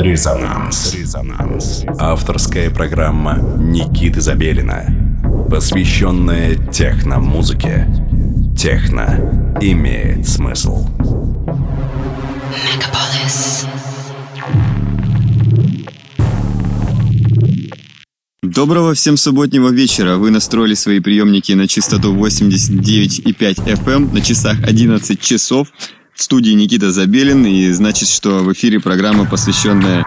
Резонанс. Резонанс. Авторская программа Никиты Забелина, посвященная техно-музыке. Техно имеет смысл. Мегаполис. Доброго всем субботнего вечера. Вы настроили свои приемники на частоту 89,5 FM эм на часах 11 часов. В студии Никита Забелин, и значит, что в эфире программа, посвященная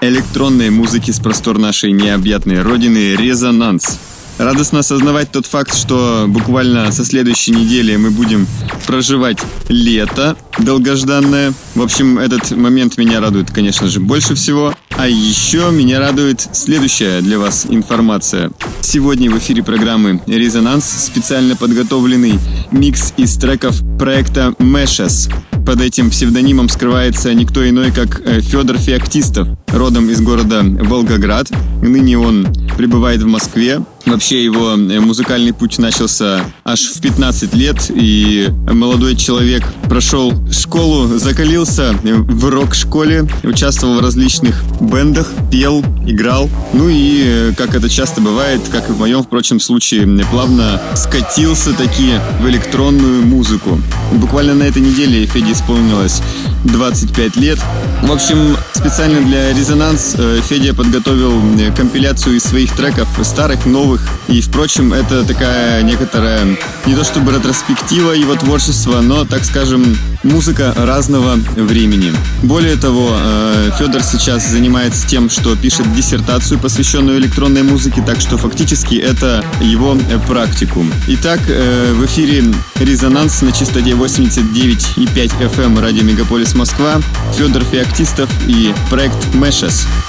электронной музыке с простор нашей необъятной родины «Резонанс». Радостно осознавать тот факт, что буквально со следующей недели мы будем проживать лето долгожданное. В общем, этот момент меня радует, конечно же, больше всего. А еще меня радует следующая для вас информация. Сегодня в эфире программы «Резонанс» специально подготовленный микс из треков проекта Meshes. Под этим псевдонимом скрывается никто иной, как э, Федор Феоктистов, родом из города Волгоград. Ныне он пребывает в Москве. Вообще его э, музыкальный путь начался аж в 15 лет, и молодой человек прошел школу, закалился в рок-школе, участвовал в различных бендах, пел, играл. Ну и, э, как это часто бывает, как и в моем, впрочем, случае, плавно скатился таки в электронную музыку. Буквально на этой неделе Феде исполнилось 25 лет. В общем, специально для «Резонанс» э, Федя подготовил компиляцию из своих треков, старых, новых. И, впрочем, это такая некоторая, не то чтобы ретроспектива его творчества, но, так скажем, музыка разного времени. Более того, э, Федор сейчас занимается тем, что пишет диссертацию, посвященную электронной музыке, так что фактически это его практикум. Итак, э, в эфире «Резонанс» на частоте 89,5 FM радио Мегаполис Москва, Федор Феоктистов и проект wishes.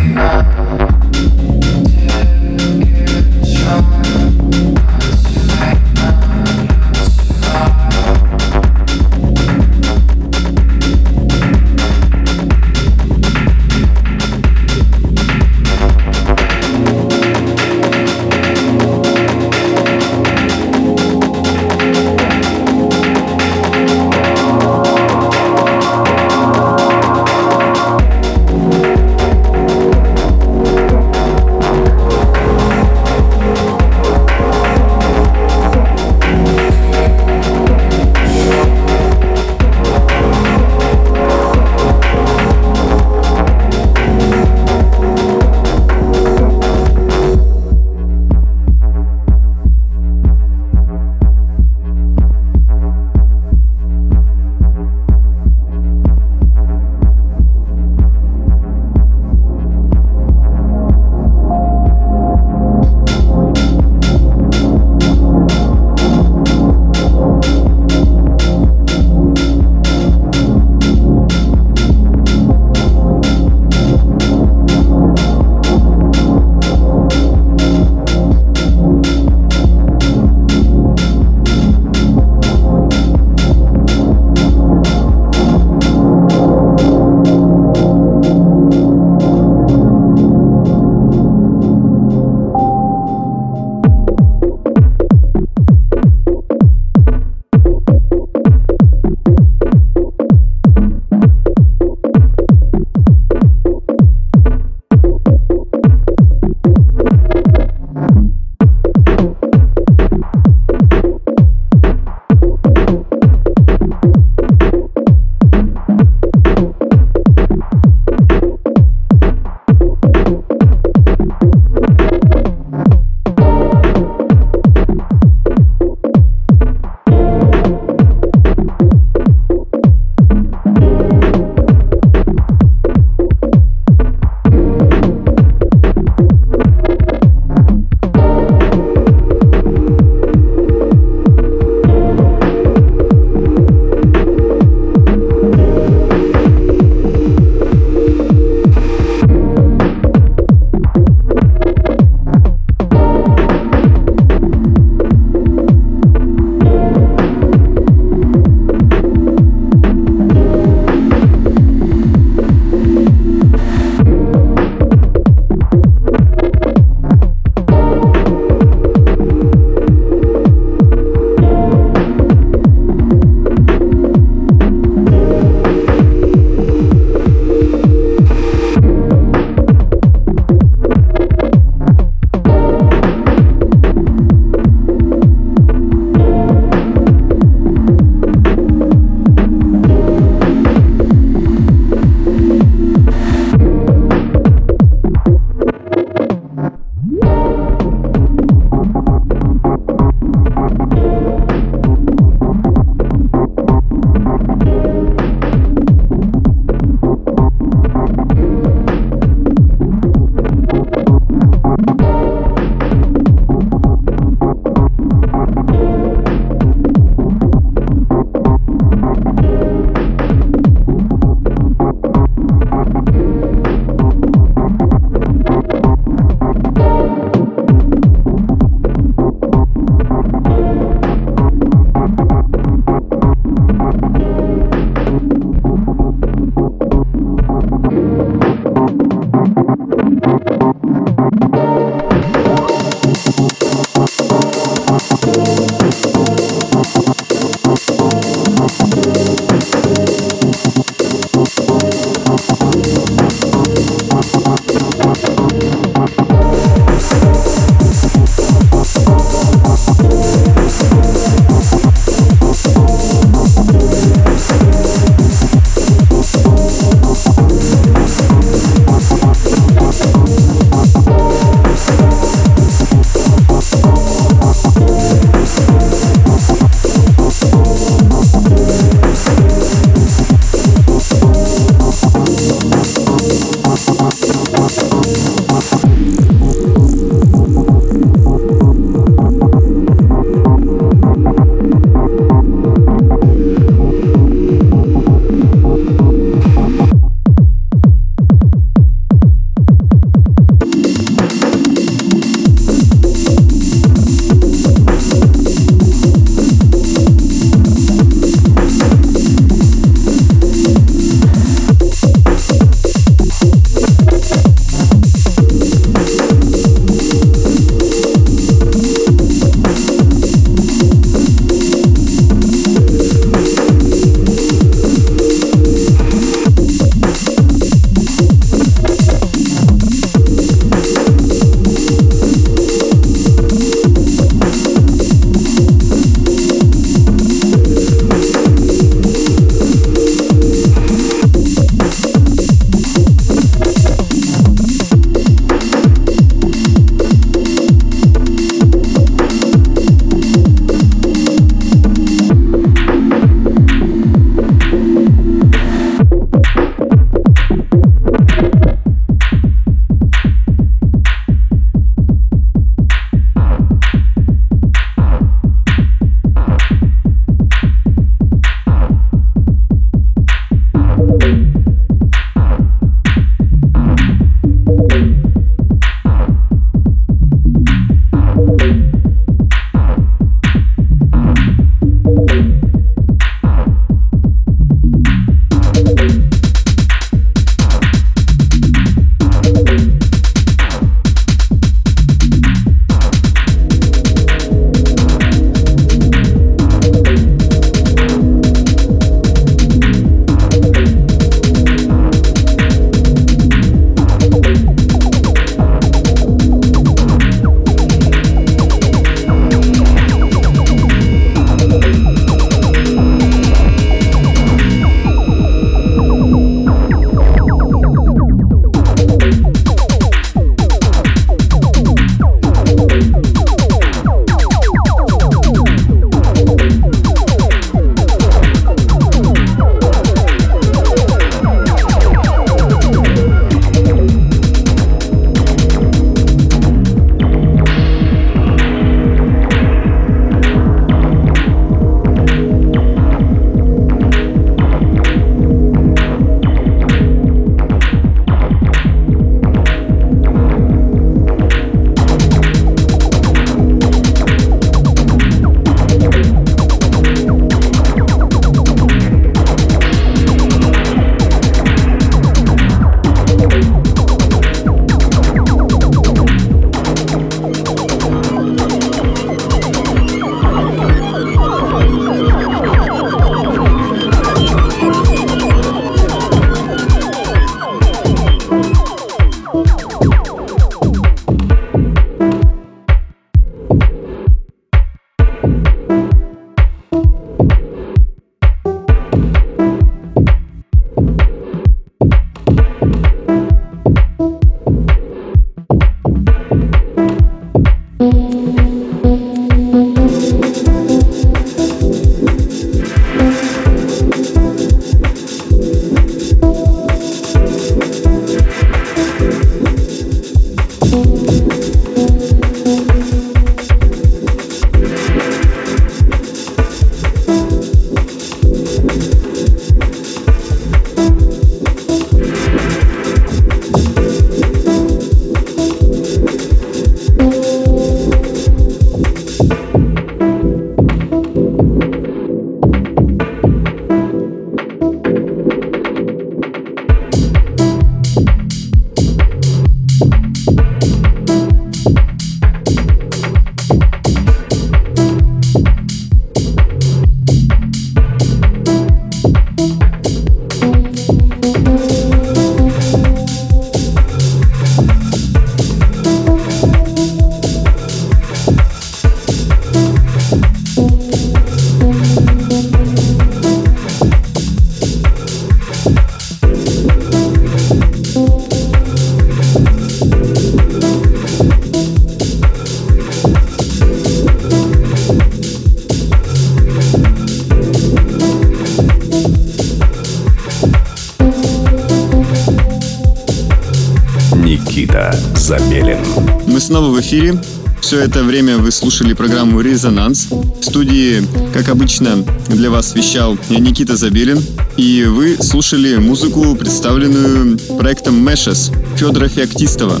Мы снова в эфире. Все это время вы слушали программу «Резонанс». В студии, как обычно, для вас вещал Никита Забелин. И вы слушали музыку, представленную проектом Meshes Федора Феоктистова.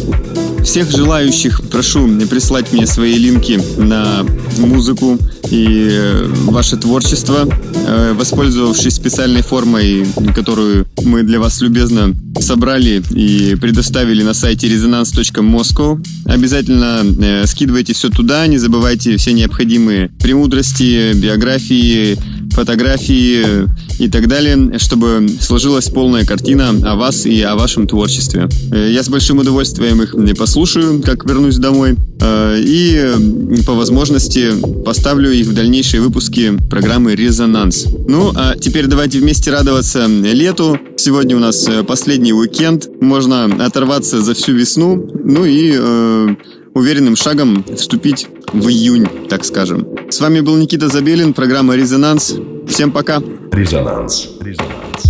Всех желающих прошу прислать мне свои линки на музыку и э, ваше творчество, э, воспользовавшись специальной формой, которую мы для вас любезно собрали и предоставили на сайте resonance.moscow. Обязательно э, скидывайте все туда, не забывайте все необходимые премудрости, биографии, фотографии и так далее, чтобы сложилась полная картина о вас и о вашем творчестве. Э, я с большим удовольствием их послушаю, как вернусь домой, э, и по возможности поставлю их в дальнейшие выпуски программы «Резонанс». Ну, а теперь давайте вместе радоваться лету. Сегодня у нас э, последний уикенд, можно оторваться за всю весну, ну и э, уверенным шагом вступить в июнь, так скажем. С вами был Никита Забелин, программа «Резонанс». Всем пока. Резонанс. Резонанс.